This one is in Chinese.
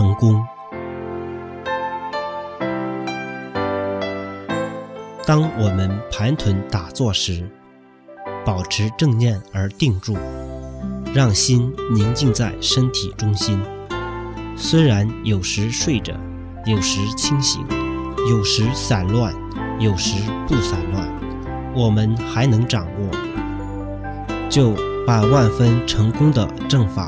成功。当我们盘腿打坐时保持正念而定住让心宁静在身体中心。虽然有时睡着有时清醒有时散乱有时不散乱我们还能掌握。就把万分成功的正法